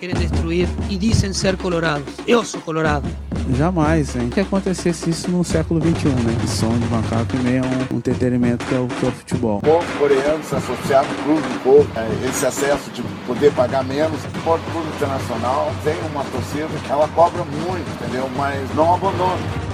quieren destruir y dicen ser colorados. Yo soy colorado. Jamais, hein? Que acontecesse isso no século XXI, né? Som de macaco e meio um, um entretenimento que é, o, que é o futebol. O povo coreano se associar no clube do povo, é, esse acesso de poder pagar menos. O Porto Clube Internacional tem uma torcida que ela cobra muito, entendeu? Mas não abandona.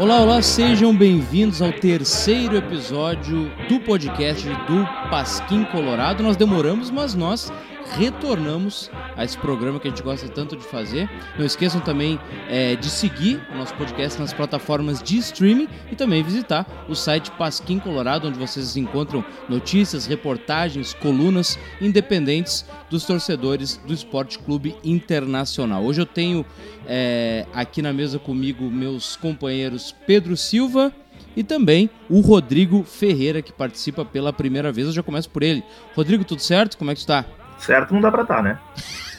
Olá, olá, sejam bem-vindos ao terceiro episódio do podcast do Pasquim Colorado. Nós demoramos, mas nós retornamos a esse programa que a gente gosta tanto de fazer. Não esqueçam também é, de seguir o nosso podcast nas plataformas de streaming e também visitar o site Pasquim Colorado, onde vocês encontram notícias, reportagens, colunas independentes dos torcedores do Esporte Clube Internacional. Hoje eu tenho é, aqui na mesa comigo meus companheiros Pedro Silva e também o Rodrigo Ferreira, que participa pela primeira vez. Eu já começo por ele. Rodrigo, tudo certo? Como é que está? Certo não dá pra estar, tá, né?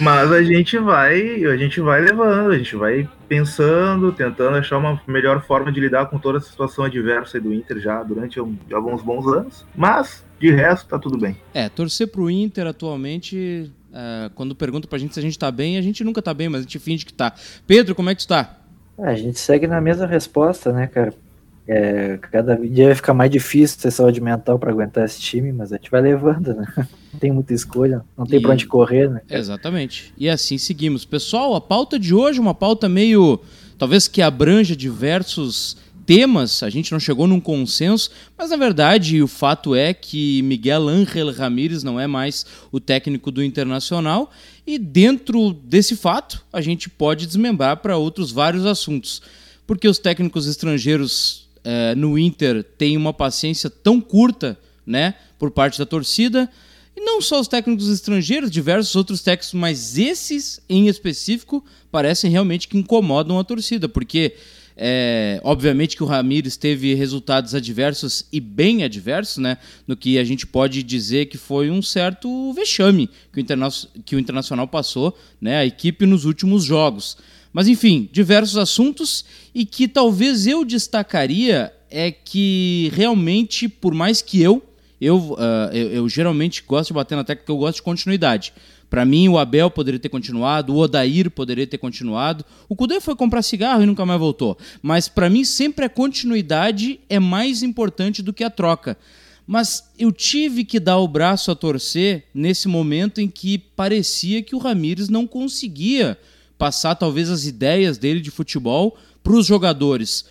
Mas a gente vai, a gente vai levando, a gente vai pensando, tentando achar uma melhor forma de lidar com toda a situação adversa do Inter já durante um, alguns bons anos. Mas, de resto, tá tudo bem. É, torcer pro Inter atualmente, é, quando pergunta pra gente se a gente tá bem, a gente nunca tá bem, mas a gente finge que tá. Pedro, como é que tu tá? É, a gente segue na mesma resposta, né, cara? É, cada dia vai ficar mais difícil ter saúde mental para aguentar esse time, mas a gente vai levando, né? Não tem muita escolha, não tem e... pra onde correr, né? Exatamente. E assim seguimos. Pessoal, a pauta de hoje é uma pauta meio. talvez que abranja diversos temas, a gente não chegou num consenso, mas na verdade o fato é que Miguel Ángel Ramírez não é mais o técnico do Internacional e dentro desse fato a gente pode desmembrar para outros vários assuntos. Porque os técnicos estrangeiros é, no Inter tem uma paciência tão curta, né, por parte da torcida. E não só os técnicos estrangeiros, diversos outros técnicos, mas esses em específico parecem realmente que incomodam a torcida, porque é, obviamente que o Ramires teve resultados adversos e bem adversos, né? No que a gente pode dizer que foi um certo vexame que o, Interna que o Internacional passou, né? A equipe nos últimos jogos. Mas enfim, diversos assuntos e que talvez eu destacaria é que realmente, por mais que eu, eu, uh, eu, eu, geralmente gosto de bater na tecla que eu gosto de continuidade. Para mim, o Abel poderia ter continuado, o Odair poderia ter continuado. O Cudê foi comprar cigarro e nunca mais voltou. Mas para mim, sempre a continuidade é mais importante do que a troca. Mas eu tive que dar o braço a torcer nesse momento em que parecia que o Ramires não conseguia passar talvez as ideias dele de futebol para os jogadores.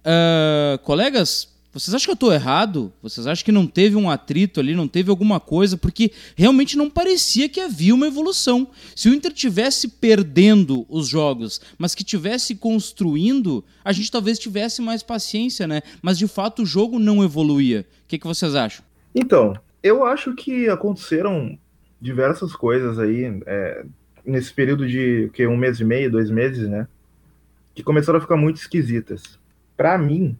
Uh, colegas, vocês acham que eu estou errado? Vocês acham que não teve um atrito ali, não teve alguma coisa? Porque realmente não parecia que havia uma evolução. Se o Inter tivesse perdendo os jogos, mas que tivesse construindo, a gente talvez tivesse mais paciência, né? Mas de fato o jogo não evoluía. O que, que vocês acham? Então, eu acho que aconteceram diversas coisas aí. É, nesse período de que um mês e meio, dois meses, né? Que começaram a ficar muito esquisitas. Para mim,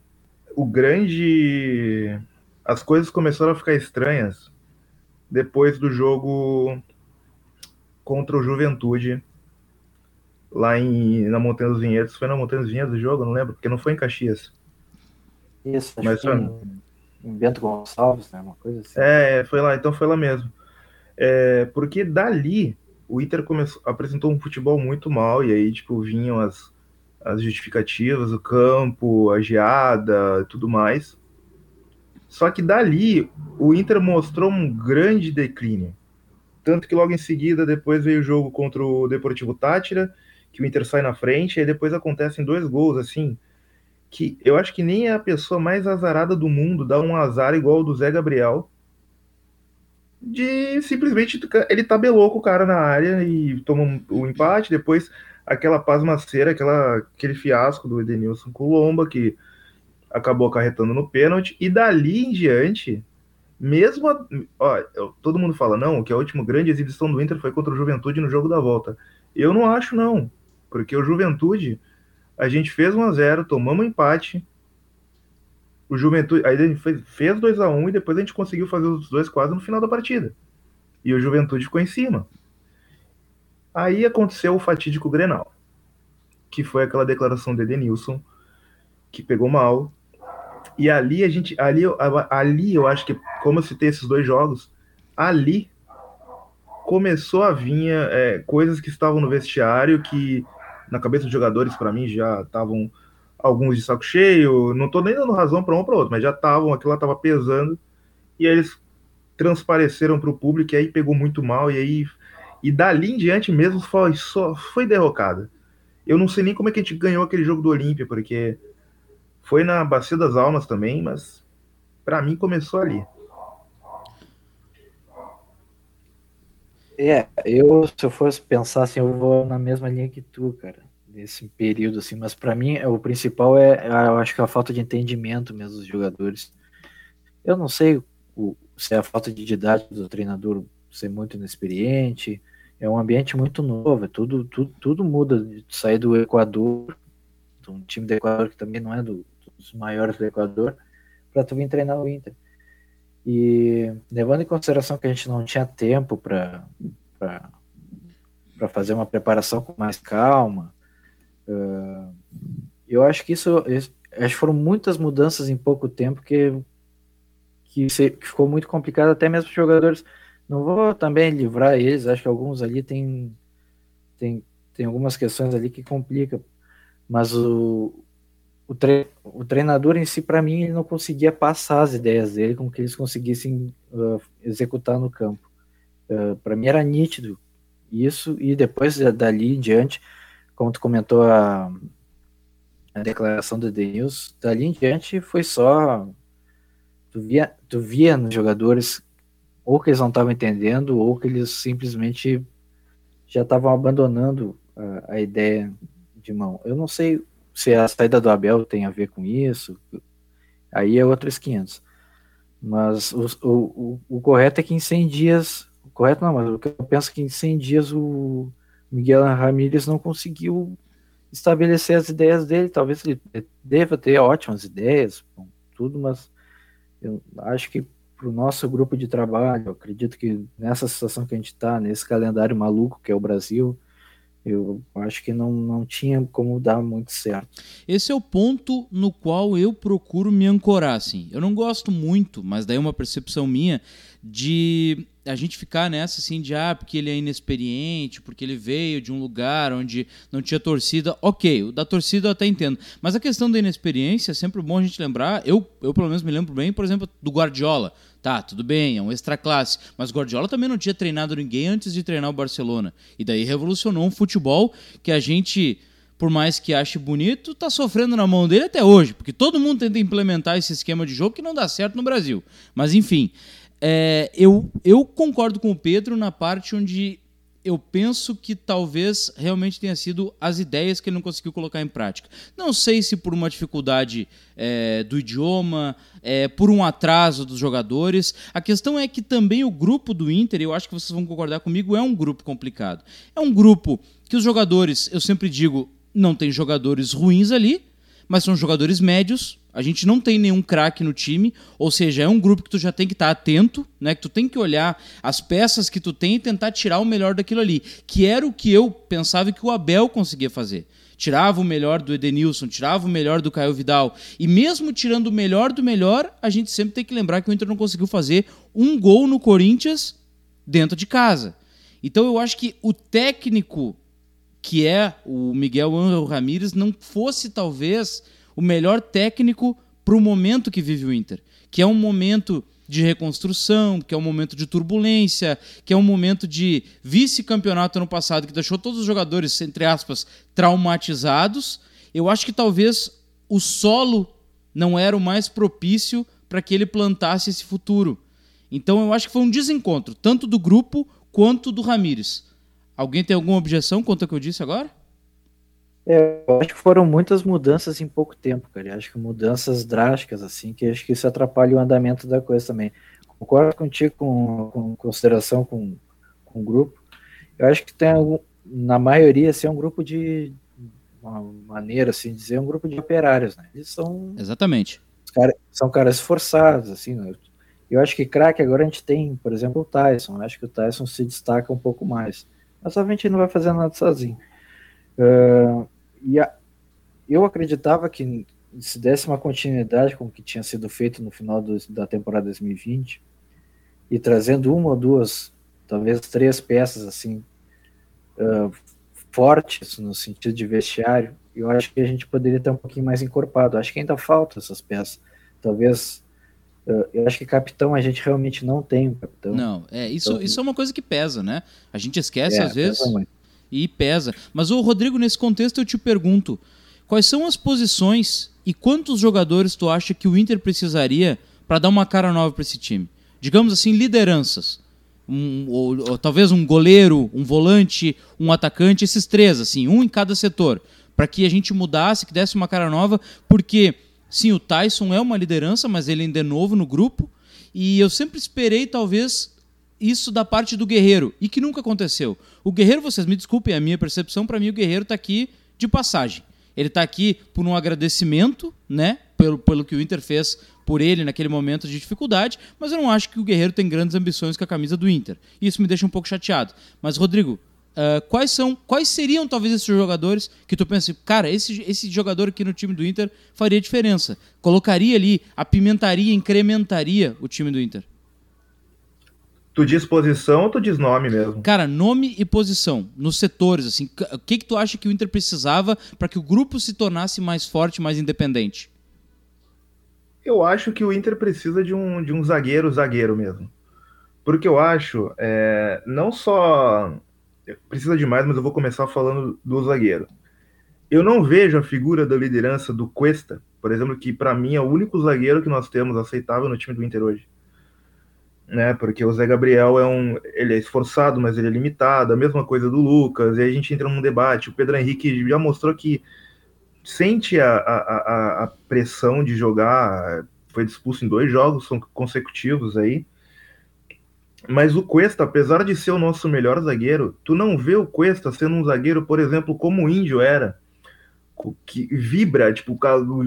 o grande as coisas começaram a ficar estranhas depois do jogo contra o Juventude lá em na Montanha dos Vinhedos. Foi na Montanha dos Vinhedos o jogo, não lembro, porque não foi em Caxias. Isso, Mas foi em, em Bento Gonçalves, né? Uma coisa assim. É, foi lá, então foi lá mesmo. É, porque dali o Inter começou, apresentou um futebol muito mal, e aí, tipo, vinham as, as justificativas, o campo, a geada, tudo mais. Só que dali, o Inter mostrou um grande declínio. Tanto que logo em seguida, depois veio o jogo contra o Deportivo Tátira, que o Inter sai na frente, e depois acontecem dois gols, assim, que eu acho que nem a pessoa mais azarada do mundo dá um azar igual o do Zé Gabriel, de simplesmente ele tabelou com o cara na área e toma o empate, depois aquela pasmaceira, aquela, aquele fiasco do Edenilson Colomba, que acabou acarretando no pênalti, e dali em diante, mesmo. A, ó, todo mundo fala, não, que a última grande exibição do Inter foi contra o Juventude no jogo da volta. Eu não acho, não, porque o Juventude, a gente fez 1 a 0 tomamos empate, o Juventude. Aí a gente fez 2 a 1 um, e depois a gente conseguiu fazer os dois quase no final da partida. E o Juventude ficou em cima. Aí aconteceu o fatídico Grenal, que foi aquela declaração de Edenilson, que pegou mal. E ali a gente, ali, ali eu acho que, como eu citei esses dois jogos, ali começou a vir é, coisas que estavam no vestiário que na cabeça dos jogadores, para mim, já estavam alguns de saco cheio. Não tô nem dando razão para um para outro, mas já estavam, aquilo lá estava pesando. E aí eles transpareceram para o público, e aí pegou muito mal, e aí. E dali em diante mesmo foi, só, foi derrocada. Eu não sei nem como é que a gente ganhou aquele jogo do Olímpia, porque foi na Bacia das Almas também, mas para mim começou ali. É, eu, se eu fosse pensar assim, eu vou na mesma linha que tu, cara, nesse período, assim, mas para mim o principal é, eu acho que é a falta de entendimento mesmo dos jogadores. Eu não sei o, se é a falta de didática do treinador ser muito inexperiente, é um ambiente muito novo, é tudo, tudo, tudo muda de sair do Equador, um time do Equador que também não é do, dos maiores do Equador, para tu vir treinar o Inter. E levando em consideração que a gente não tinha tempo para fazer uma preparação com mais calma, uh, eu acho que isso, acho que foram muitas mudanças em pouco tempo que, que, se, que ficou muito complicado até mesmo os jogadores. Não vou também livrar eles, acho que alguns ali tem, tem, tem algumas questões ali que complicam, mas o, o, tre o treinador em si, para mim, ele não conseguia passar as ideias dele com que eles conseguissem uh, executar no campo. Uh, para mim era nítido isso, e depois dali em diante, como tu comentou a, a declaração do Denils, dali em diante foi só. Tu via, tu via nos jogadores ou que eles não estavam entendendo, ou que eles simplesmente já estavam abandonando a, a ideia de mão. Eu não sei se a saída do Abel tem a ver com isso, aí é outros 500. Mas o, o, o, correto é que em 100 dias, correto não, mas eu penso que em 100 dias o Miguel Ramírez não conseguiu estabelecer as ideias dele. Talvez ele deva ter ótimas ideias, tudo, mas eu acho que para o nosso grupo de trabalho, acredito que nessa situação que a gente está, nesse calendário maluco que é o Brasil, eu acho que não, não tinha como dar muito certo. Esse é o ponto no qual eu procuro me ancorar, assim. Eu não gosto muito, mas daí é uma percepção minha de a gente ficar nessa assim de ah, porque ele é inexperiente, porque ele veio de um lugar onde não tinha torcida. Ok, o da torcida eu até entendo. Mas a questão da inexperiência é sempre bom a gente lembrar. Eu, eu pelo menos me lembro bem, por exemplo, do Guardiola. Tá, tudo bem, é um extra classe. Mas Guardiola também não tinha treinado ninguém antes de treinar o Barcelona. E daí revolucionou um futebol que a gente por mais que ache bonito, tá sofrendo na mão dele até hoje, porque todo mundo tenta implementar esse esquema de jogo que não dá certo no Brasil. Mas enfim, é, eu, eu concordo com o Pedro na parte onde eu penso que talvez realmente tenha sido as ideias que ele não conseguiu colocar em prática. Não sei se por uma dificuldade é, do idioma, é, por um atraso dos jogadores. A questão é que também o grupo do Inter, eu acho que vocês vão concordar comigo, é um grupo complicado. É um grupo que os jogadores, eu sempre digo, não tem jogadores ruins ali, mas são jogadores médios. A gente não tem nenhum craque no time, ou seja, é um grupo que tu já tem que estar tá atento, né? Que tu tem que olhar as peças que tu tem e tentar tirar o melhor daquilo ali, que era o que eu pensava que o Abel conseguia fazer. Tirava o melhor do Edenilson, tirava o melhor do Caio Vidal. E mesmo tirando o melhor do melhor, a gente sempre tem que lembrar que o Inter não conseguiu fazer um gol no Corinthians dentro de casa. Então eu acho que o técnico que é o Miguel Angel Ramírez, não fosse talvez o melhor técnico para o momento que vive o Inter, que é um momento de reconstrução, que é um momento de turbulência, que é um momento de vice-campeonato ano passado que deixou todos os jogadores, entre aspas, traumatizados. Eu acho que talvez o solo não era o mais propício para que ele plantasse esse futuro. Então eu acho que foi um desencontro, tanto do grupo quanto do Ramires. Alguém tem alguma objeção quanto ao que eu disse agora? É, eu acho que foram muitas mudanças em pouco tempo, cara. Eu acho que mudanças drásticas, assim, que acho que isso atrapalha o andamento da coisa também. Concordo contigo com, com consideração com, com o grupo. Eu acho que tem na maioria, assim, é um grupo de uma maneira assim dizer, um grupo de operários, né? Eles são Exatamente. Cara, são caras esforçados, assim, né? Eu acho que craque agora a gente tem, por exemplo, o Tyson. Eu acho que o Tyson se destaca um pouco mais Mas a gente não vai fazer nada sozinho. Uh, e a, eu acreditava que se desse uma continuidade com o que tinha sido feito no final do, da temporada 2020 e trazendo uma ou duas, talvez três peças assim uh, fortes no sentido de vestiário, eu acho que a gente poderia estar um pouquinho mais encorpado. Acho que ainda falta essas peças. Talvez uh, eu acho que capitão a gente realmente não tem um capitão. Não, é isso, então, isso é uma coisa que pesa, né? A gente esquece é, às vezes e pesa. Mas o Rodrigo, nesse contexto eu te pergunto, quais são as posições e quantos jogadores tu acha que o Inter precisaria para dar uma cara nova para esse time? Digamos assim, lideranças. Um, ou, ou, talvez um goleiro, um volante, um atacante, esses três, assim, um em cada setor, para que a gente mudasse, que desse uma cara nova, porque sim, o Tyson é uma liderança, mas ele ainda é novo no grupo, e eu sempre esperei, talvez, isso da parte do Guerreiro, e que nunca aconteceu. O Guerreiro, vocês me desculpem, é a minha percepção, para mim o Guerreiro está aqui de passagem. Ele está aqui por um agradecimento, né? Pelo, pelo que o Inter fez por ele naquele momento de dificuldade, mas eu não acho que o Guerreiro tem grandes ambições com a camisa do Inter. Isso me deixa um pouco chateado. Mas, Rodrigo, Uh, quais são, quais seriam talvez esses jogadores que tu pensa, cara, esse, esse jogador aqui no time do Inter faria diferença? Colocaria ali, apimentaria, incrementaria o time do Inter? Tu diz posição ou tu diz nome mesmo? Cara, nome e posição, nos setores, assim. O que, que tu acha que o Inter precisava para que o grupo se tornasse mais forte, mais independente? Eu acho que o Inter precisa de um, de um zagueiro, zagueiro mesmo. Porque eu acho, é, não só precisa demais, mas eu vou começar falando do zagueiro. Eu não vejo a figura da liderança do Cuesta, por exemplo, que para mim é o único zagueiro que nós temos aceitável no time do Inter hoje né? Porque o Zé Gabriel é um, ele é esforçado, mas ele é limitado. A mesma coisa do Lucas. E a gente entra num debate. O Pedro Henrique já mostrou que sente a, a, a, a pressão de jogar. Foi expulso em dois jogos são consecutivos aí. Mas o Cuesta, apesar de ser o nosso melhor zagueiro, tu não vê o Cuesta sendo um zagueiro, por exemplo, como o Índio era, que vibra, tipo,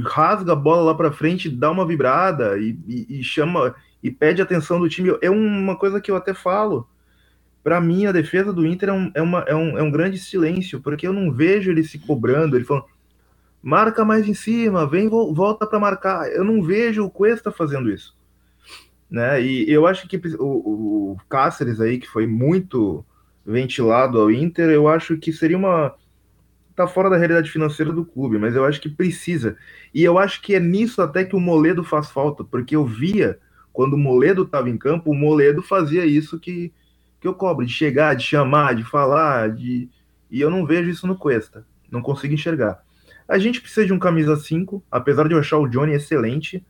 rasga a bola lá para frente, dá uma vibrada e, e, e chama e pede atenção do time. É uma coisa que eu até falo. Para mim, a defesa do Inter é um, é, uma, é, um, é um grande silêncio, porque eu não vejo ele se cobrando, ele falando, marca mais em cima, vem, volta para marcar. Eu não vejo o Cuesta fazendo isso. Né? E eu acho que o, o Cáceres aí, que foi muito ventilado ao Inter, eu acho que seria uma. tá fora da realidade financeira do clube, mas eu acho que precisa. E eu acho que é nisso até que o Moledo faz falta, porque eu via quando o Moledo estava em campo, o Moledo fazia isso que, que eu cobro, de chegar, de chamar, de falar, de e eu não vejo isso no Cuesta, não consigo enxergar. A gente precisa de um camisa 5, apesar de eu achar o Johnny excelente,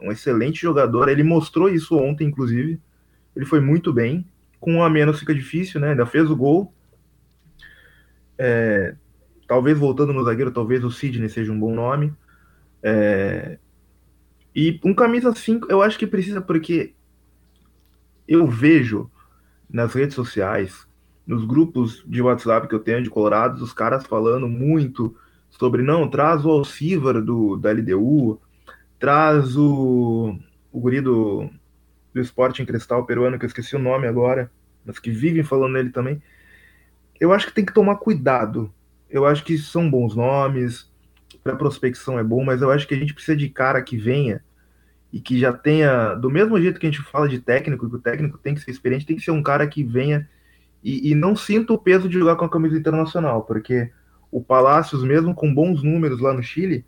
um excelente jogador, ele mostrou isso ontem, inclusive, ele foi muito bem, com um a menos fica difícil, né, ainda fez o gol, é, talvez voltando no zagueiro, talvez o Sidney seja um bom nome, é, e um camisa 5 eu acho que precisa, porque eu vejo nas redes sociais, nos grupos de WhatsApp que eu tenho de Colorados, os caras falando muito sobre não, traz o Alcivar do, da LDU, traz o, o guri do, do esporte em cristal peruano, que eu esqueci o nome agora, mas que vivem falando nele também. Eu acho que tem que tomar cuidado. Eu acho que são bons nomes, para prospecção é bom, mas eu acho que a gente precisa de cara que venha e que já tenha, do mesmo jeito que a gente fala de técnico, que o técnico tem que ser experiente, tem que ser um cara que venha e, e não sinta o peso de jogar com a camisa internacional, porque o Palácios, mesmo com bons números lá no Chile,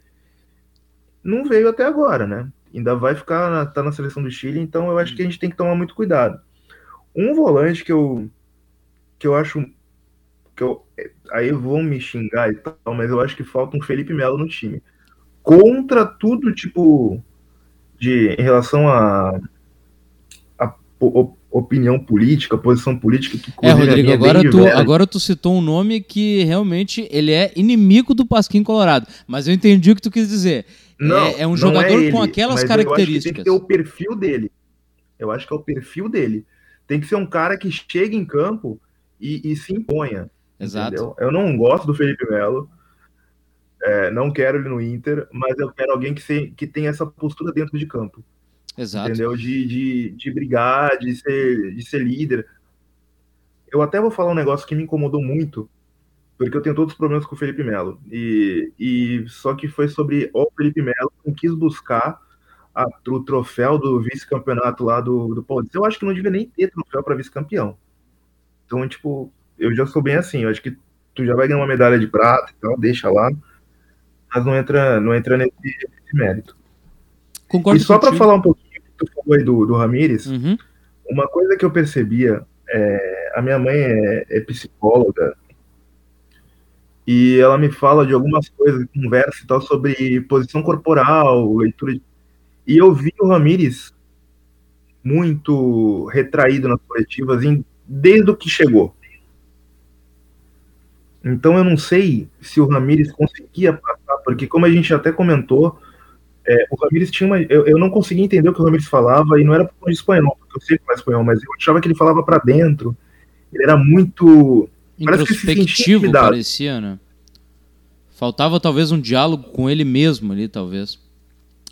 não veio até agora, né? Ainda vai ficar na, tá na seleção do Chile, então eu acho que a gente tem que tomar muito cuidado. Um volante que eu que eu acho que eu, aí vão me xingar e tal, mas eu acho que falta um Felipe Melo no time. Contra tudo, tipo, de em relação a, a, opinião política, posição política que É, Rodrigo, agora tu, agora tu citou um nome que realmente ele é inimigo do Pasquim Colorado, mas eu entendi o que tu quis dizer. Não, é, é um jogador é ele, com aquelas características. tem que ter o perfil dele. Eu acho que é o perfil dele. Tem que ser um cara que chegue em campo e, e se imponha. Exato. Entendeu? Eu não gosto do Felipe Melo. É, não quero ele no Inter, mas eu quero alguém que, se, que tenha essa postura dentro de campo. Exato. Entendeu? De, de, de brigar, de ser, de ser líder. eu até vou falar um negócio que me incomodou muito, porque eu tenho todos os problemas com o Felipe Melo. E, e só que foi sobre o Felipe Melo que quis buscar a, o troféu do vice-campeonato lá do, do Paulista. Eu acho que não devia nem ter troféu para vice-campeão. Então, tipo, eu já sou bem assim. Eu acho que tu já vai ganhar uma medalha de prata e tal, deixa lá. Mas não entra, não entra nesse, nesse mérito. Concordo e só para falar um pouquinho que tu falou aí do, do Ramires, Uhum. uma coisa que eu percebia, é, a minha mãe é, é psicóloga e ela me fala de algumas coisas, conversa e tal sobre posição corporal, leitura de... E eu vi o Ramires muito retraído nas coletivas em- desde o que chegou. Então eu não sei se o Ramires conseguia passar, porque como a gente até comentou, é, o Ramires tinha uma. Eu, eu não conseguia entender o que o Ramires falava, e não era por causa de espanhol, porque eu sei falar espanhol, mas eu achava que ele falava para dentro. Ele era muito. Parece que se sentia Introspectivo, intimidado. parecia, né? Faltava talvez um diálogo com ele mesmo ali, talvez.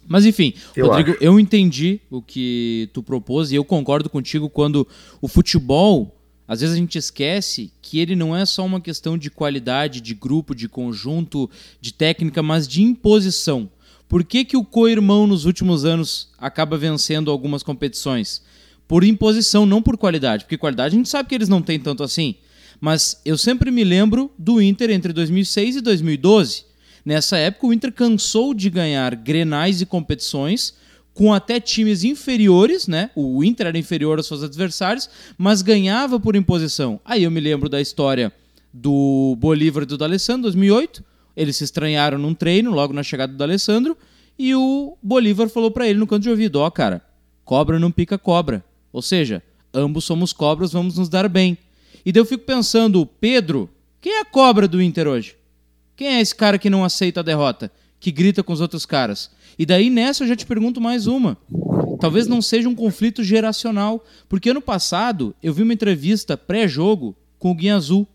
Mas enfim, Eu Rodrigo, acho. eu entendi o que tu propôs e eu concordo contigo quando o futebol, às vezes a gente esquece que ele não é só uma questão de qualidade, de grupo, de conjunto, de técnica, mas de imposição. Por que, que o co-irmão nos últimos anos acaba vencendo algumas competições? Por imposição, não por qualidade. Porque qualidade a gente sabe que eles não têm tanto assim. Mas eu sempre me lembro do Inter entre 2006 e 2012. Nessa época, o Inter cansou de ganhar grenais e competições com até times inferiores, né? O Inter era inferior aos seus adversários, mas ganhava por imposição. Aí eu me lembro da história do Bolívar e do D'Alessandro, 2008. Eles se estranharam num treino logo na chegada do D'Alessandro e o Bolívar falou pra ele no canto de ouvido: "Ó, cara, cobra não pica cobra". Ou seja, ambos somos cobras, vamos nos dar bem. E daí eu fico pensando, Pedro, quem é a cobra do Inter hoje? Quem é esse cara que não aceita a derrota? Que grita com os outros caras? E daí nessa eu já te pergunto mais uma. Talvez não seja um conflito geracional, porque ano passado eu vi uma entrevista pré-jogo com o Guinha Azul.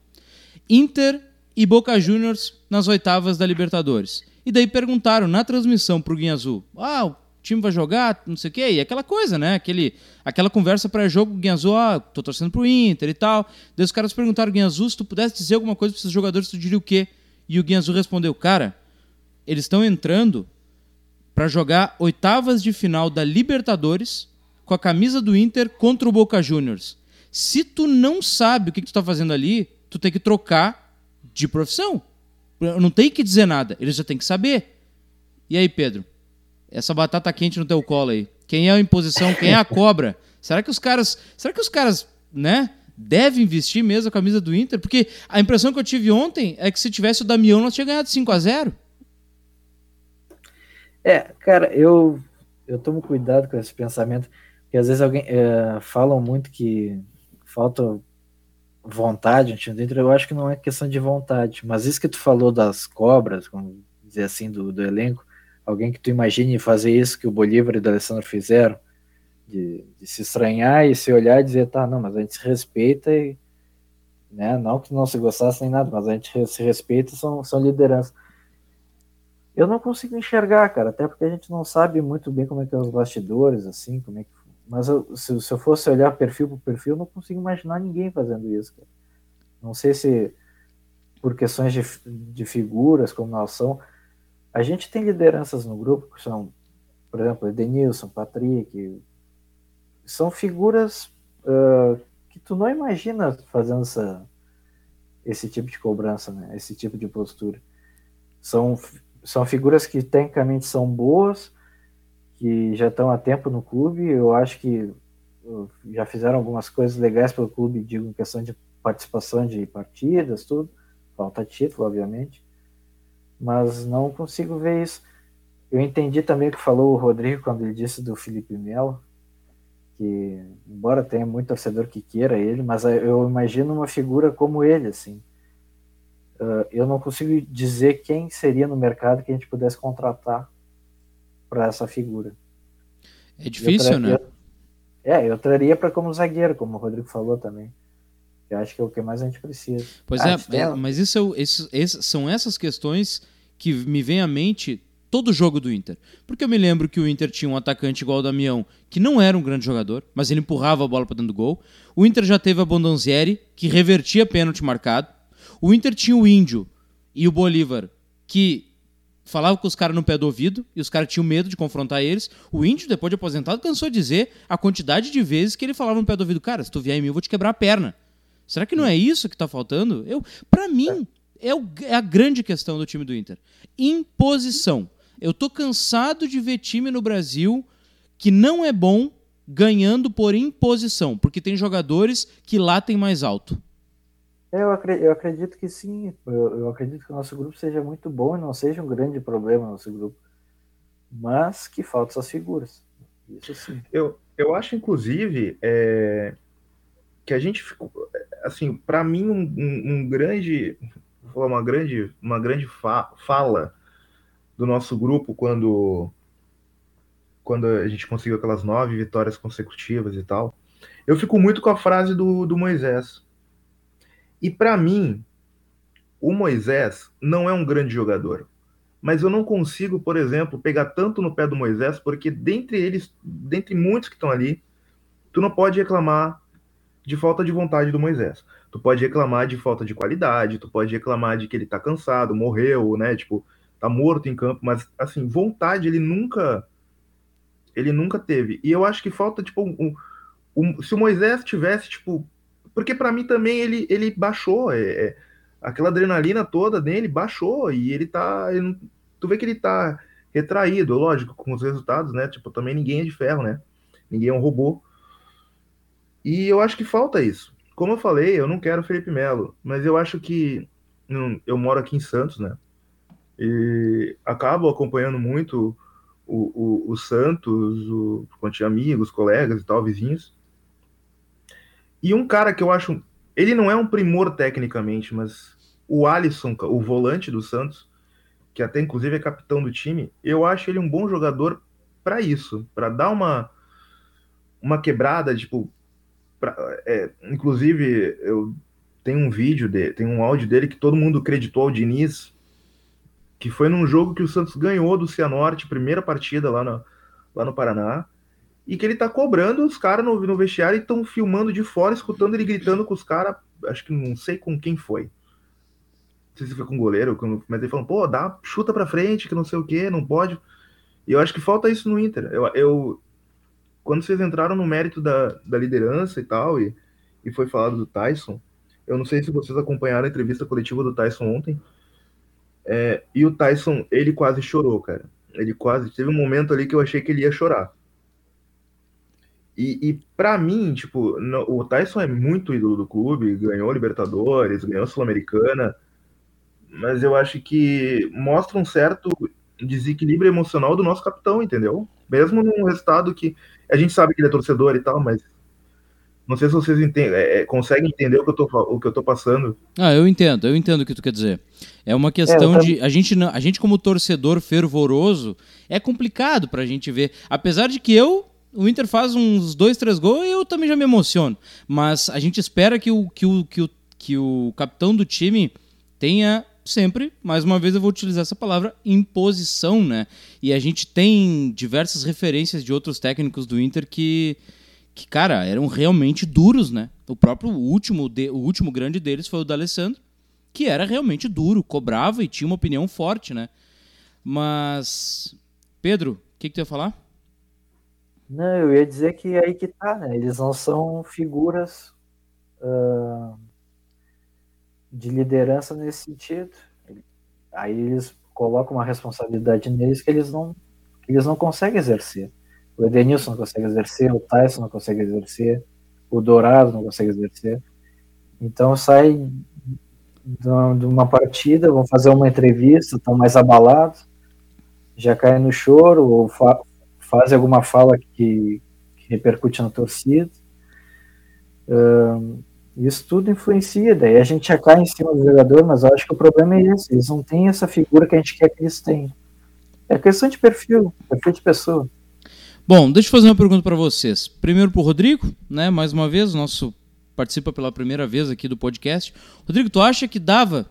Inter e Boca Juniors nas oitavas da Libertadores. E daí perguntaram na transmissão pro Guinha Azul: "Ah, o time vai jogar, não sei o quê", e aquela coisa, né? Aquele aquela conversa pré-jogo, Guinha Azul, ah, tô torcendo pro Inter e tal. Daí os caras perguntaram Guinha Azul, se tu pudesse dizer alguma coisa para esses jogadores, tu diria o quê? E o Guinha Azul respondeu: "Cara, eles estão entrando para jogar oitavas de final da Libertadores com a camisa do Inter contra o Boca Juniors. Se tu não sabe o que, que tu tá fazendo ali, tu tem que trocar de profissão. Não tem que dizer nada, eles já tem que saber. E aí, Pedro? Essa batata quente no teu colo aí. Quem é a imposição? Quem é a cobra? Será que os caras, será que os caras, né, devem vestir mesmo a camisa do Inter? Porque a impressão que eu tive ontem é que se tivesse o Damião, nós tinha ganhado 5 a 0. É, cara, eu, eu tomo cuidado com esse pensamento, porque às vezes alguém é, falam muito que falta vontade dentro, eu acho que não é questão de vontade, mas isso que tu falou das cobras, vamos dizer assim, do, do elenco, alguém que tu imagine fazer isso que o Bolívar e o Alessandro fizeram, de, de se estranhar e se olhar e dizer, tá, não, mas a gente se respeita e, né, não que não se gostasse nem nada, mas a gente se respeita são, são lideranças. Eu não consigo enxergar, cara, até porque a gente não sabe muito bem como é que é os bastidores, assim, como é que. Mas eu, se, se, eu fosse olhar perfil por perfil, eu não consigo imaginar ninguém fazendo isso, cara. Não sei se por questões de, de figuras, como nós são. A gente tem lideranças no grupo, que são, por exemplo, Edenilson, Patrick. São figuras uh, que tu não imagina fazendo essa, esse tipo de cobrança, né? Esse tipo de postura. São são figuras que tecnicamente são boas, que já estão há tempo no clube. Eu acho que já fizeram algumas coisas legais pelo clube, digo, em questão de participação de partidas, tudo. Falta título, obviamente. Mas não consigo ver isso. Eu entendi também o que falou o Rodrigo quando ele disse do Felipe Melo, que, embora tenha muito torcedor que queira ele, mas eu imagino uma figura como ele, assim. Uh, eu não consigo dizer quem seria no mercado que a gente pudesse contratar para essa figura. É difícil, né? Eu, é, eu traria para como zagueiro, como o Rodrigo falou também. Eu acho que é o que mais a gente precisa. Pois ah, é, é, mas isso, é, isso, isso, são essas questões que me vem à mente todo jogo do Inter. Porque eu me lembro que o Inter tinha um atacante igual o Damião, que não era um grande jogador, mas ele empurrava a bola para dentro do gol. O Inter já teve a Bondonzieri, que revertia pênalti marcado. O Inter tinha o Índio e o Bolívar, que falava com os caras no pé do ouvido e os caras tinham medo de confrontar eles. O Índio, depois de aposentado, cansou de dizer a quantidade de vezes que ele falava no pé do ouvido: Cara, se tu vier em mim, eu vou te quebrar a perna. Será que não é isso que tá faltando? Eu, para mim, é, o, é a grande questão do time do Inter. Imposição. Eu tô cansado de ver time no Brasil que não é bom ganhando por imposição, porque tem jogadores que latem mais alto. Eu acredito, eu acredito que sim. Eu, eu, acredito que o nosso grupo seja muito bom e não seja um grande problema no nosso grupo. Mas que faltam essas figuras. Isso sim. Eu, eu acho, inclusive, é, que a gente ficou. Assim, para mim, um, um, um, grande. Uma grande, uma grande fa fala do nosso grupo quando quando a gente conseguiu aquelas nove vitórias consecutivas e tal. Eu fico muito com a frase do, do Moisés. E para mim, o Moisés não é um grande jogador. Mas eu não consigo, por exemplo, pegar tanto no pé do Moisés, porque dentre eles, dentre muitos que estão ali, tu não pode reclamar de falta de vontade do Moisés. Tu pode reclamar de falta de qualidade, tu pode reclamar de que ele tá cansado, morreu, né? Tipo, tá morto em campo, mas assim, vontade ele nunca ele nunca teve. E eu acho que falta tipo um, um se o Moisés tivesse tipo porque para mim também ele, ele baixou. É, é, aquela adrenalina toda dele baixou e ele tá. Ele, tu vê que ele tá retraído, lógico, com os resultados, né? Tipo, também ninguém é de ferro, né? Ninguém é um robô. E eu acho que falta isso. Como eu falei, eu não quero Felipe Melo, mas eu acho que eu moro aqui em Santos, né? E acabo acompanhando muito o, o, o Santos, o, tinha amigos, colegas e tal, vizinhos. E um cara que eu acho. Ele não é um primor tecnicamente, mas o Alisson, o volante do Santos, que até inclusive é capitão do time, eu acho ele um bom jogador para isso, para dar uma uma quebrada, tipo, pra, é, inclusive eu tenho um vídeo dele, tem um áudio dele que todo mundo acreditou ao Diniz, que foi num jogo que o Santos ganhou do Cianorte, primeira partida lá no, lá no Paraná e que ele tá cobrando os caras no, no, vestiário e estão filmando de fora, escutando ele gritando com os caras, acho que não sei com quem foi. Não sei se foi com o goleiro, mas ele falou, pô, dá, chuta pra frente, que não sei o que, não pode. E eu acho que falta isso no Inter. Eu, eu quando vocês entraram no mérito da, da liderança e tal, e, e foi falado do Tyson, eu não sei se vocês acompanharam a entrevista coletiva do Tyson ontem, é, e o Tyson, ele quase chorou, cara. Ele quase, teve um momento ali que eu achei que ele ia chorar e, e para mim, tipo, no, o Tyson é muito ídolo do clube, ganhou Libertadores, ganhou Sul-Americana, mas eu acho que mostra um certo desequilíbrio emocional do nosso capitão, entendeu? Mesmo num resultado que a gente sabe que ele é torcedor e tal, mas não sei se vocês entendem, é, é, conseguem entender o que, eu tô, o que eu tô passando. Ah, eu entendo, eu entendo o que tu quer dizer. É uma questão é, de. A gente, a gente, como torcedor fervoroso, é complicado pra gente ver. Apesar de que eu o Inter faz uns dois, três gols e eu também já me emociono. Mas a gente espera que o, que o, que o, que o capitão do time tenha sempre, mais uma vez eu vou utilizar essa palavra, imposição, né? E a gente tem diversas referências de outros técnicos do Inter que, que cara, eram realmente duros, né? O próprio último, de, o último grande deles foi o D'Alessandro, que era realmente duro, cobrava e tinha uma opinião forte, né? Mas, Pedro, o que, que tu ia falar? Não, eu ia dizer que é aí que tá, né? Eles não são figuras uh, de liderança nesse sentido. Aí eles colocam uma responsabilidade neles que eles não, que eles não conseguem exercer. O Edenilson não consegue exercer, o Tyson não consegue exercer, o Dourado não consegue exercer. Então sai de uma partida, vão fazer uma entrevista, estão mais abalados, já caem no choro, ou fazem alguma fala que, que repercute na torcida. Isso tudo influencia, daí a gente já cai em cima do jogador, mas eu acho que o problema é esse, eles não têm essa figura que a gente quer que eles tenham. É questão de perfil, perfil de pessoa. Bom, deixa eu fazer uma pergunta para vocês. Primeiro para o Rodrigo, né? Mais uma vez, nosso participa pela primeira vez aqui do podcast. Rodrigo, tu acha que dava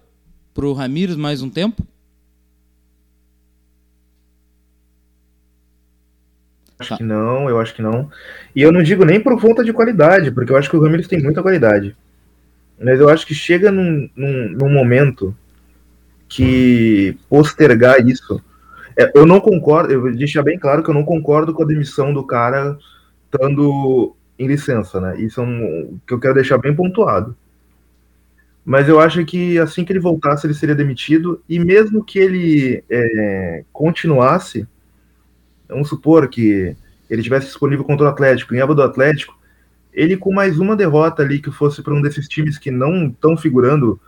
para o Ramires mais um tempo? Acho tá. que não, eu acho que não. E eu não digo nem por conta de qualidade, porque eu acho que o Ramires tem muita qualidade. Mas eu acho que chega num, num, num momento que postergar isso. É, eu não concordo, eu vou deixar bem claro que eu não concordo com a demissão do cara estando em licença, né? Isso é um que eu quero deixar bem pontuado. Mas eu acho que assim que ele voltasse, ele seria demitido, e mesmo que ele é, continuasse, vamos supor que ele tivesse disponível contra o Atlético, ganhava do Atlético, ele com mais uma derrota ali que fosse para um desses times que não estão figurando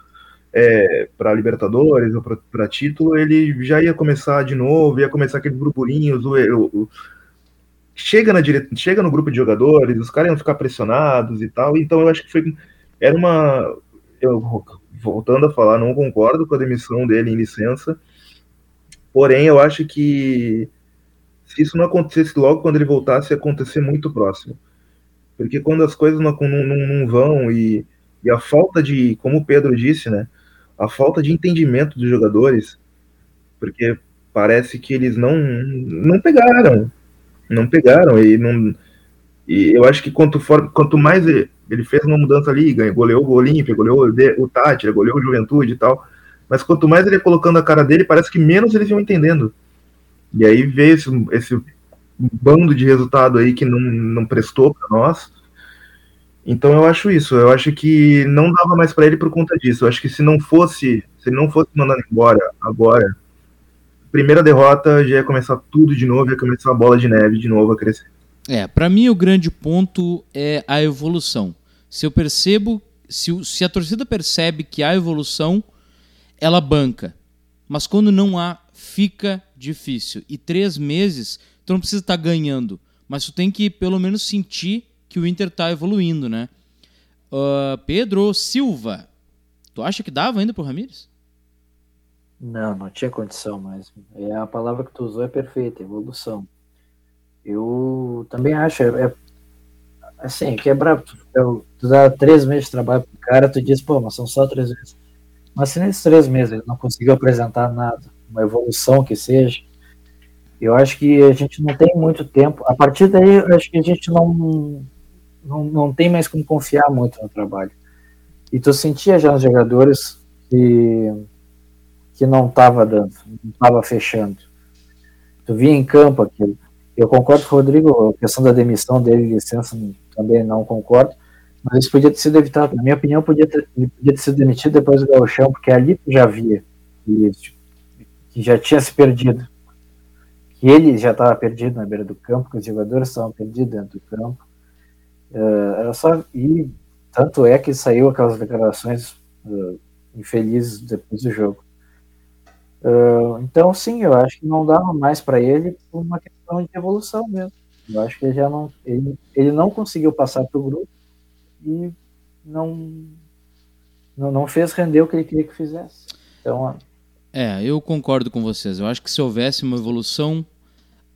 é, para Libertadores ou para título, ele já ia começar de novo, ia começar aqueles burburinhos, o, o, chega, na dire... chega no grupo de jogadores, os caras iam ficar pressionados e tal, então eu acho que foi, era uma, eu, voltando a falar, não concordo com a demissão dele em licença, porém eu acho que se isso não acontecesse logo quando ele voltasse, ia acontecer muito próximo. Porque quando as coisas não, não, não vão e, e a falta de, como o Pedro disse, né, a falta de entendimento dos jogadores, porque parece que eles não, não pegaram, não pegaram e não e eu acho que quanto, for, quanto mais ele, ele, fez uma mudança ali, ganhou, goleou o Olímpia, goleou o Tátira, goleou o Juventude e tal, mas quanto mais ele colocando a cara dele, parece que menos eles iam entendendo. E aí veio esse, esse bando de resultado aí que não, não prestou para nós. Então eu acho isso, eu acho que não dava mais para ele por conta disso. Eu acho que se não fosse, se ele não fosse mandado embora agora, primeira derrota já ia começar tudo de novo, ia começar a bola de neve de novo a crescer. É, para mim o grande ponto é a evolução. Se eu percebo, se, se a torcida percebe que há evolução, ela banca. Mas quando não há, fica difícil. E três meses, tu não precisa estar tá ganhando, mas tu tem que pelo menos sentir que o Inter está evoluindo, né? Uh, Pedro Silva, tu acha que dava ainda pro Ramires? Não, não tinha condição mais. É a palavra que tu usou é perfeita, evolução. Eu também acho, é, é assim, quebrar, tu, tu dá três meses de trabalho pro cara, tu diz, pô, mas são só três meses. Mas se nesses três meses ele não conseguiu apresentar nada, uma evolução que seja, eu acho que a gente não tem muito tempo. A partir daí, acho que a gente não, não, não tem mais como confiar muito no trabalho. E tu sentia já nos jogadores que, que não estava dando, não estava fechando. Tu via em campo aquilo. Eu concordo com o Rodrigo, a questão da demissão dele, licença, também não concordo, mas isso podia ter sido evitado. Na minha opinião, podia ter, podia ter sido demitido depois do Gauchão, porque ali já via que, que já tinha se perdido. Que ele já estava perdido na beira do campo, que os jogadores estavam perdidos dentro do campo. Uh, era só. E tanto é que saiu aquelas declarações uh, infelizes depois do jogo. Uh, então, sim, eu acho que não dava mais para ele por uma questão de evolução mesmo. Eu acho que ele já não, ele, ele não conseguiu passar para o grupo e não, não, não fez render o que ele queria que fizesse. Então, é, eu concordo com vocês. Eu acho que se houvesse uma evolução,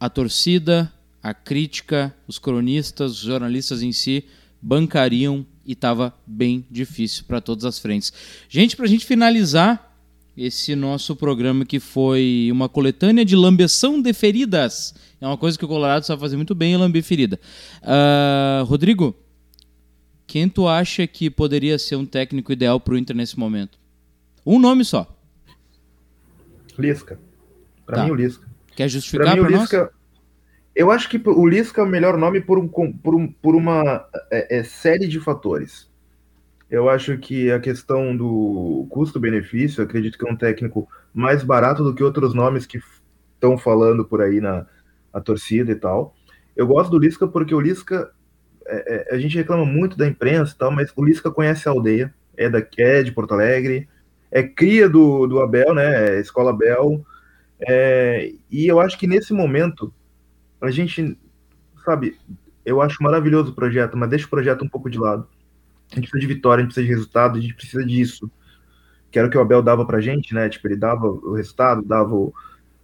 a torcida, a crítica, os cronistas, os jornalistas em si bancariam e estava bem difícil para todas as frentes. Gente, para a gente finalizar, esse nosso programa que foi uma coletânea de lambeção de feridas. É uma coisa que o Colorado sabe fazer muito bem, é lamber ferida. Uh, Rodrigo, quem tu acha que poderia ser um técnico ideal para o Inter nesse momento? Um nome só. Lisca. Para tá. mim, o Lisca. Quer justificar para nós? Lisca, eu acho que o Lisca é o melhor nome por, um, por, um, por uma é, é, série de fatores. Eu acho que a questão do custo-benefício, acredito que é um técnico mais barato do que outros nomes que estão falando por aí na a torcida e tal. Eu gosto do Lisca porque o Lisca, é, é, a gente reclama muito da imprensa e tal, mas o Lisca conhece a aldeia, é, da, é de Porto Alegre, é cria do, do Abel, né? É escola Abel. É, e eu acho que nesse momento, a gente, sabe, eu acho maravilhoso o projeto, mas deixa o projeto um pouco de lado a gente precisa de vitória, a gente precisa de resultado, a gente precisa disso. Que era o que o Abel dava pra gente, né? Tipo, ele dava o resultado, dava o.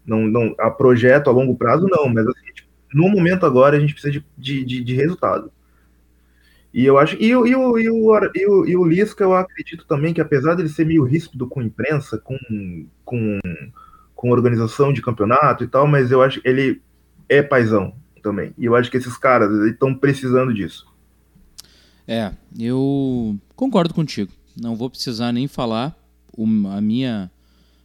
Não, não, a projeto a longo prazo, não, mas assim, tipo, no momento agora a gente precisa de, de, de resultado. E eu acho. E, o, e, o, e, o, e o Lisca, eu acredito também que, apesar dele ser meio ríspido com imprensa, com, com, com organização de campeonato e tal, mas eu acho que ele é paizão. também. E eu acho que esses caras estão precisando disso. É, eu concordo contigo. Não vou precisar nem falar a minha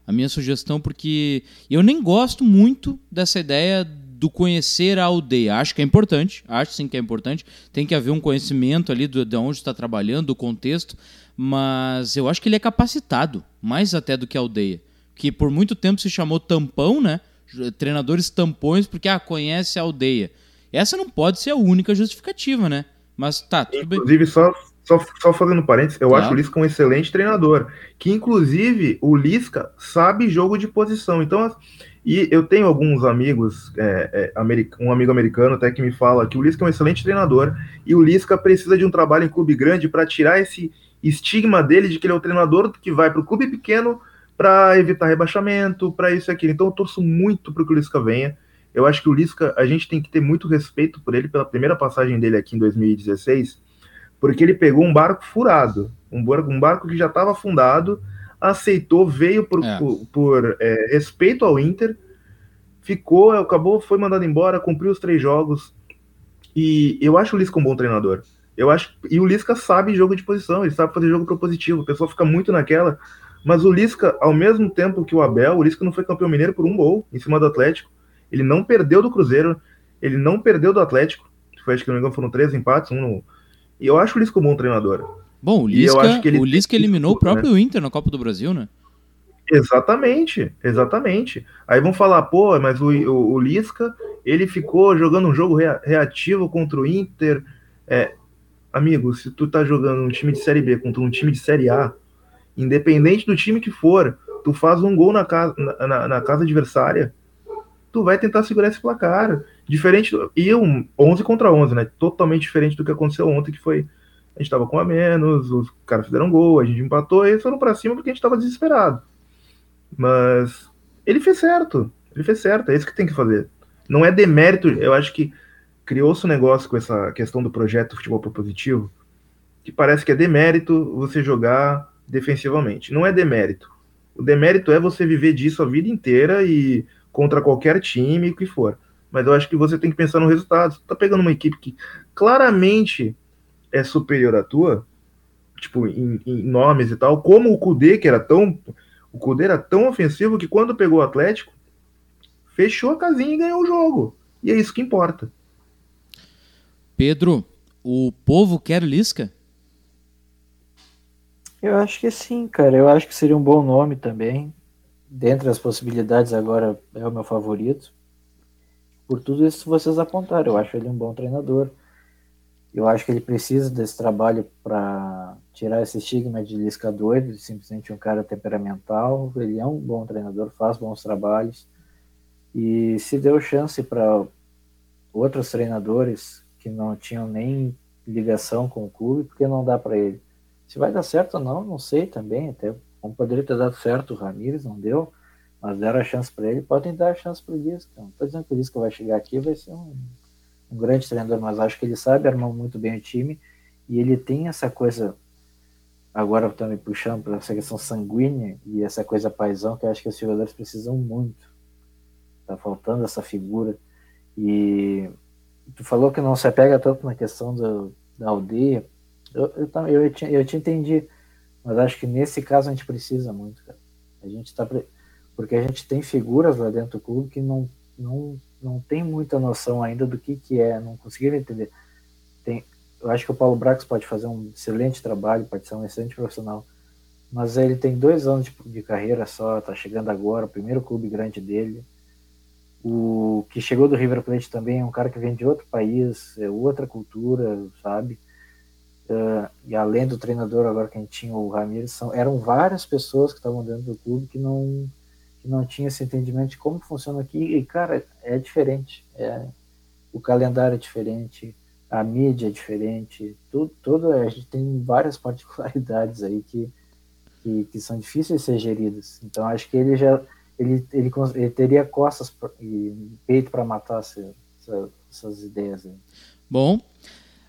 a minha sugestão porque eu nem gosto muito dessa ideia do conhecer a aldeia. Acho que é importante, acho sim que é importante. Tem que haver um conhecimento ali do, de onde está trabalhando, do contexto, mas eu acho que ele é capacitado, mais até do que a aldeia. Que por muito tempo se chamou tampão, né? Treinadores tampões, porque ah, conhece a aldeia. Essa não pode ser a única justificativa, né? Mas tá, tudo Inclusive, bem. só, só, só fazendo parênteses, eu acho o Lisca um excelente treinador. Que, inclusive, o Lisca sabe jogo de posição. Então, e eu tenho alguns amigos, é, é, um amigo americano até que me fala que o Lisca é um excelente treinador e o Lisca precisa de um trabalho em clube grande para tirar esse estigma dele de que ele é o treinador que vai para o clube pequeno para evitar rebaixamento, para isso e aquilo. Então eu torço muito para que o Lisca venha. Eu acho que o Lisca, a gente tem que ter muito respeito por ele pela primeira passagem dele aqui em 2016, porque ele pegou um barco furado, um barco, um barco que já estava afundado, aceitou, veio por, é. por, por é, respeito ao Inter, ficou, acabou, foi mandado embora, cumpriu os três jogos. E eu acho o Lisca um bom treinador. Eu acho e o Lisca sabe jogo de posição, ele sabe fazer jogo propositivo. O pessoal fica muito naquela, mas o Lisca, ao mesmo tempo que o Abel, o Lisca não foi campeão mineiro por um gol em cima do Atlético. Ele não perdeu do Cruzeiro, ele não perdeu do Atlético. Foi, acho que não me engano, foram três empates, um no... E eu acho o Lisca um bom treinador. Bom, o Lisca, o Lisca eliminou o próprio né? Inter na Copa do Brasil, né? Exatamente, exatamente. Aí vão falar, pô, mas o, o, o Lisca, ele ficou jogando um jogo reativo contra o Inter. É, amigo, se tu tá jogando um time de Série B contra um time de Série A, independente do time que for, tu faz um gol na casa, na, na casa adversária, tu vai tentar segurar esse placar. Diferente, do, e um 11 contra 11, né? Totalmente diferente do que aconteceu ontem, que foi a gente tava com a menos, os caras fizeram gol, a gente empatou e eles foram para cima porque a gente tava desesperado. Mas ele fez certo, ele fez certo, é isso que tem que fazer. Não é demérito, eu acho que criou-se um negócio com essa questão do projeto futebol propositivo, que parece que é demérito você jogar defensivamente. Não é demérito. O demérito é você viver disso a vida inteira e contra qualquer time, o que for. Mas eu acho que você tem que pensar no resultado. Você tá pegando uma equipe que claramente é superior à tua, tipo, em, em nomes e tal, como o Kudê, que era tão. O Kudê era tão ofensivo que quando pegou o Atlético, fechou a casinha e ganhou o jogo. E é isso que importa. Pedro, o povo quer Lisca? Eu acho que sim, cara. Eu acho que seria um bom nome também. Dentre as possibilidades, agora é o meu favorito. Por tudo isso que vocês apontaram, eu acho ele um bom treinador. Eu acho que ele precisa desse trabalho para tirar esse estigma de Lisca doido, de simplesmente um cara temperamental. Ele é um bom treinador, faz bons trabalhos. E se deu chance para outros treinadores que não tinham nem ligação com o clube, porque não dá para ele? Se vai dar certo ou não, não sei também. Até como poderia ter dado certo o Ramires, não deu, mas deram a chance para ele. Podem dar a chance para o Lisca. Não estou dizendo que o Lisca vai chegar aqui vai ser um um grande treinador, mas acho que ele sabe armar muito bem o time e ele tem essa coisa, agora também puxando para essa questão sanguínea e essa coisa paisão que eu acho que os jogadores precisam muito. Tá faltando essa figura. E tu falou que não se apega tanto na questão do, da aldeia. Eu, eu, eu, eu, te, eu te entendi, mas acho que nesse caso a gente precisa muito, cara. A gente tá. Porque a gente tem figuras lá dentro do clube que não, não não tem muita noção ainda do que, que é, não conseguiram entender. Tem, eu acho que o Paulo Brax pode fazer um excelente trabalho, pode ser um excelente profissional, mas ele tem dois anos de, de carreira só, está chegando agora, o primeiro clube grande dele. O que chegou do River Plate também é um cara que vem de outro país, é outra cultura, sabe? Uh, e além do treinador agora que a gente tinha o Ramires, são, eram várias pessoas que estavam dentro do clube que não não tinha esse entendimento de como funciona aqui. E, cara, é diferente. É, o calendário é diferente, a mídia é diferente, tudo, tudo a gente tem várias particularidades aí que, que, que são difíceis de ser geridas. Então, acho que ele já ele, ele, ele teria costas e peito para matar essa, essa, essas ideias aí. Bom,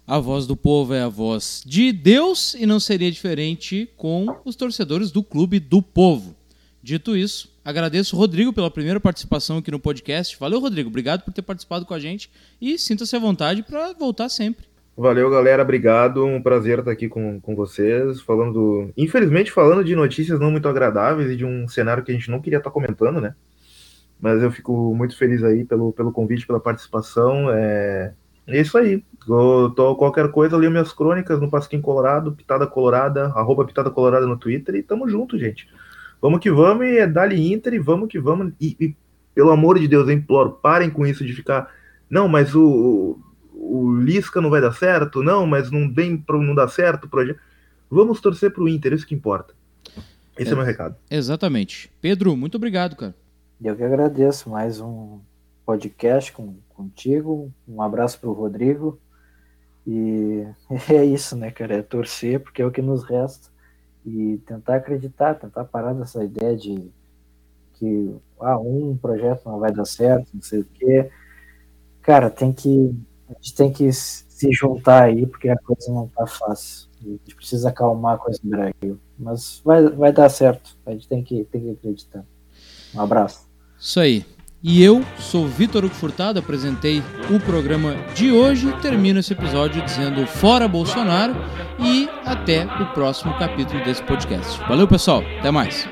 a voz do povo é a voz de Deus e não seria diferente com os torcedores do clube do povo. Dito isso, agradeço o Rodrigo pela primeira participação aqui no podcast. Valeu, Rodrigo. Obrigado por ter participado com a gente e sinta-se à vontade para voltar sempre. Valeu, galera. Obrigado. Um prazer estar aqui com, com vocês. Falando, infelizmente, falando de notícias não muito agradáveis e de um cenário que a gente não queria estar comentando, né? Mas eu fico muito feliz aí pelo, pelo convite, pela participação. É, é isso aí. Eu tô, qualquer coisa, leio minhas crônicas no Pasquim Colorado, Pitada Colorada, arroba Pitada Colorada no Twitter e tamo junto, gente. Vamos que vamos e é Dali Inter e vamos que vamos. E, e, pelo amor de Deus, eu imploro, parem com isso de ficar. Não, mas o, o Lisca não vai dar certo, não, mas não vem para não dar certo o projeto. Vamos torcer para o Inter, isso que importa. Esse é, é meu recado. Exatamente. Pedro, muito obrigado, cara. Eu que agradeço mais um podcast com, contigo. Um abraço para o Rodrigo. E é isso, né, cara? É torcer, porque é o que nos resta e tentar acreditar, tentar parar dessa ideia de que ah, um projeto não vai dar certo, não sei o quê. Cara, tem que a gente tem que se juntar aí porque a coisa não tá fácil. A gente precisa acalmar a coisa no Brasil, mas vai, vai dar certo. A gente tem que tem que acreditar. Um abraço. Isso aí. E eu sou Vitor Hugo Furtado, apresentei o programa de hoje. Termino esse episódio dizendo fora Bolsonaro e até o próximo capítulo desse podcast. Valeu, pessoal. Até mais.